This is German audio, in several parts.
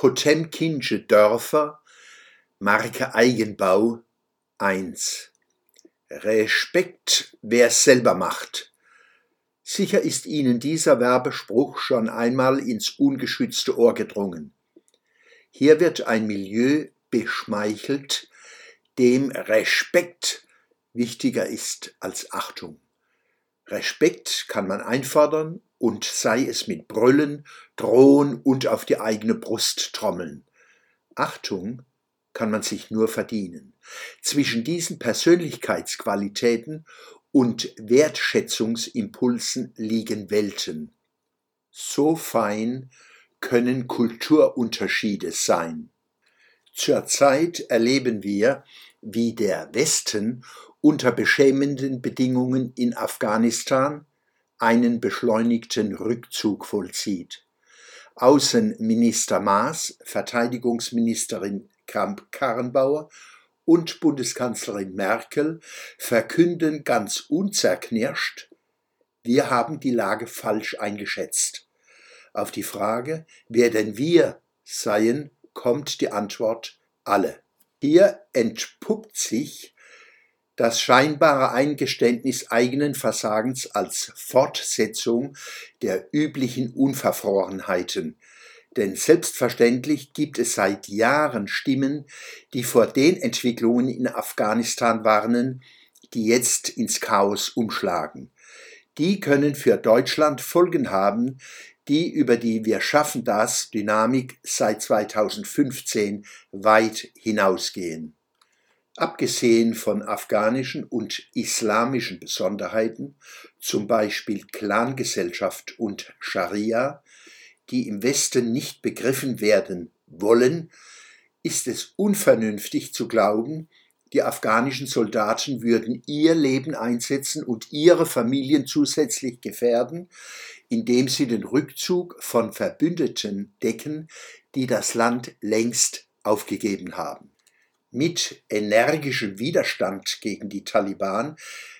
Potemkinsche Dörfer, Marke Eigenbau 1. Respekt, wer's selber macht. Sicher ist Ihnen dieser Werbespruch schon einmal ins ungeschützte Ohr gedrungen. Hier wird ein Milieu beschmeichelt, dem Respekt wichtiger ist als Achtung. Respekt kann man einfordern und sei es mit Brüllen, Drohen und auf die eigene Brust trommeln. Achtung kann man sich nur verdienen. Zwischen diesen Persönlichkeitsqualitäten und Wertschätzungsimpulsen liegen Welten. So fein können Kulturunterschiede sein. Zurzeit erleben wir, wie der Westen unter beschämenden Bedingungen in Afghanistan einen beschleunigten Rückzug vollzieht. Außenminister Maas, Verteidigungsministerin Kramp-Karrenbauer und Bundeskanzlerin Merkel verkünden ganz unzerknirscht, wir haben die Lage falsch eingeschätzt. Auf die Frage, wer denn wir seien, kommt die Antwort alle. Hier entpuppt sich das scheinbare Eingeständnis eigenen Versagens als Fortsetzung der üblichen Unverfrorenheiten. Denn selbstverständlich gibt es seit Jahren Stimmen, die vor den Entwicklungen in Afghanistan warnen, die jetzt ins Chaos umschlagen. Die können für Deutschland Folgen haben, die über die Wir schaffen das Dynamik seit 2015 weit hinausgehen. Abgesehen von afghanischen und islamischen Besonderheiten, zum Beispiel Clangesellschaft und Scharia, die im Westen nicht begriffen werden wollen, ist es unvernünftig zu glauben, die afghanischen Soldaten würden ihr Leben einsetzen und ihre Familien zusätzlich gefährden, indem sie den Rückzug von Verbündeten decken, die das Land längst aufgegeben haben. Mit energischem Widerstand gegen die Taliban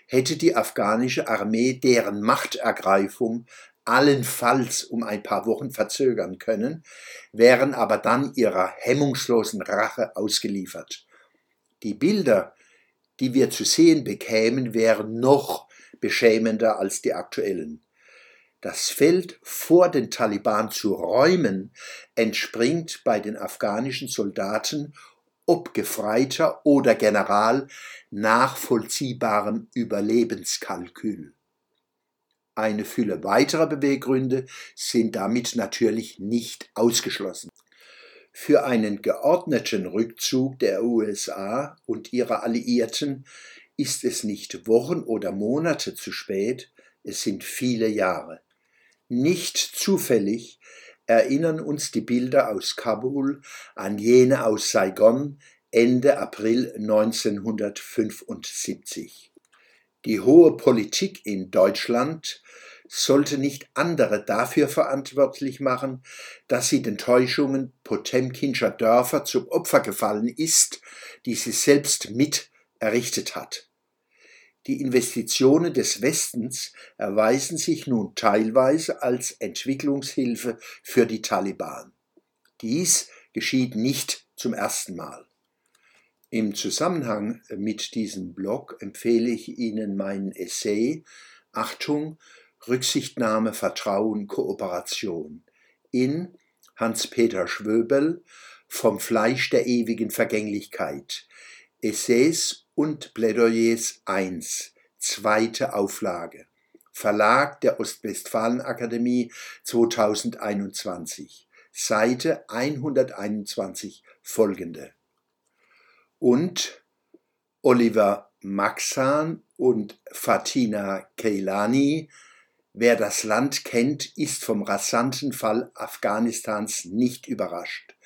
hätte die afghanische Armee deren Machtergreifung allenfalls um ein paar Wochen verzögern können, wären aber dann ihrer hemmungslosen Rache ausgeliefert. Die Bilder, die wir zu sehen bekämen, wären noch beschämender als die aktuellen. Das Feld vor den Taliban zu räumen entspringt bei den afghanischen Soldaten ob Gefreiter oder General nachvollziehbarem Überlebenskalkül. Eine Fülle weiterer Beweggründe sind damit natürlich nicht ausgeschlossen. Für einen geordneten Rückzug der USA und ihrer Alliierten ist es nicht Wochen oder Monate zu spät, es sind viele Jahre. Nicht zufällig erinnern uns die Bilder aus Kabul an jene aus Saigon Ende April 1975. Die hohe Politik in Deutschland sollte nicht andere dafür verantwortlich machen, dass sie den Täuschungen Potemkinscher Dörfer zum Opfer gefallen ist, die sie selbst mit errichtet hat. Die Investitionen des Westens erweisen sich nun teilweise als Entwicklungshilfe für die Taliban. Dies geschieht nicht zum ersten Mal. Im Zusammenhang mit diesem Blog empfehle ich Ihnen meinen Essay Achtung, Rücksichtnahme, Vertrauen, Kooperation in Hans-Peter Schwöbel vom Fleisch der ewigen Vergänglichkeit. Essays und Plädoyers 1, zweite Auflage. Verlag der Ostwestfalen-Akademie 2021. Seite 121 folgende. Und Oliver Maxan und Fatina Keilani. Wer das Land kennt, ist vom rasanten Fall Afghanistans nicht überrascht.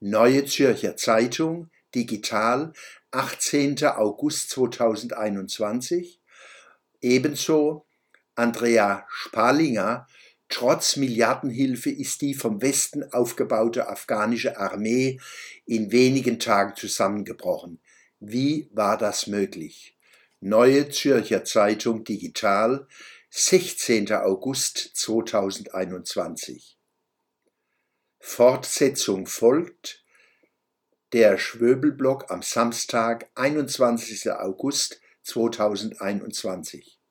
Neue Zürcher Zeitung, digital, 18. August 2021. Ebenso Andrea Spalinger, trotz Milliardenhilfe ist die vom Westen aufgebaute afghanische Armee in wenigen Tagen zusammengebrochen. Wie war das möglich? Neue Zürcher Zeitung Digital, 16. August 2021. Fortsetzung folgt. Der Schwöbelblock am Samstag, 21. August 2021.